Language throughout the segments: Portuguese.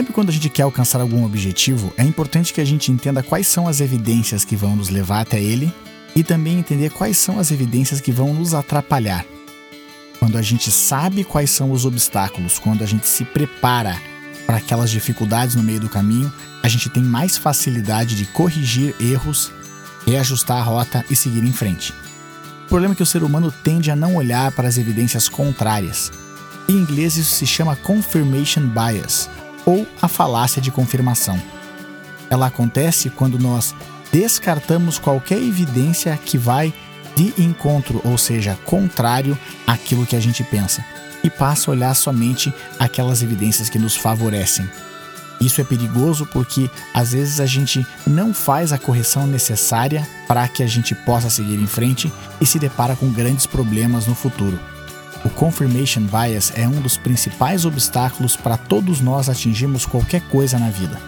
Sempre quando a gente quer alcançar algum objetivo, é importante que a gente entenda quais são as evidências que vão nos levar até ele e também entender quais são as evidências que vão nos atrapalhar. Quando a gente sabe quais são os obstáculos, quando a gente se prepara para aquelas dificuldades no meio do caminho, a gente tem mais facilidade de corrigir erros, reajustar a rota e seguir em frente. O problema é que o ser humano tende a não olhar para as evidências contrárias. Em inglês isso se chama confirmation bias, ou a falácia de confirmação. Ela acontece quando nós descartamos qualquer evidência que vai de encontro, ou seja, contrário àquilo que a gente pensa, e passa a olhar somente aquelas evidências que nos favorecem. Isso é perigoso porque às vezes a gente não faz a correção necessária para que a gente possa seguir em frente e se depara com grandes problemas no futuro. O confirmation bias é um dos principais obstáculos para todos nós atingirmos qualquer coisa na vida.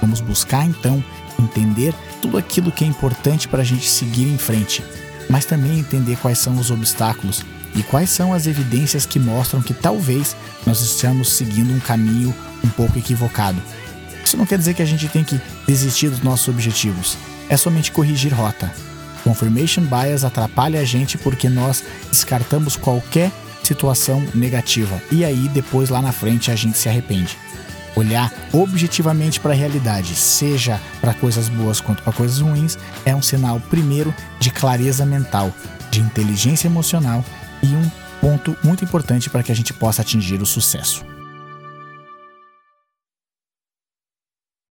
Vamos buscar então entender tudo aquilo que é importante para a gente seguir em frente, mas também entender quais são os obstáculos e quais são as evidências que mostram que talvez nós estejamos seguindo um caminho um pouco equivocado. Isso não quer dizer que a gente tem que desistir dos nossos objetivos, é somente corrigir rota. Confirmation bias atrapalha a gente porque nós descartamos qualquer situação negativa e aí depois lá na frente a gente se arrepende. Olhar objetivamente para a realidade, seja para coisas boas quanto para coisas ruins, é um sinal primeiro de clareza mental, de inteligência emocional e um ponto muito importante para que a gente possa atingir o sucesso.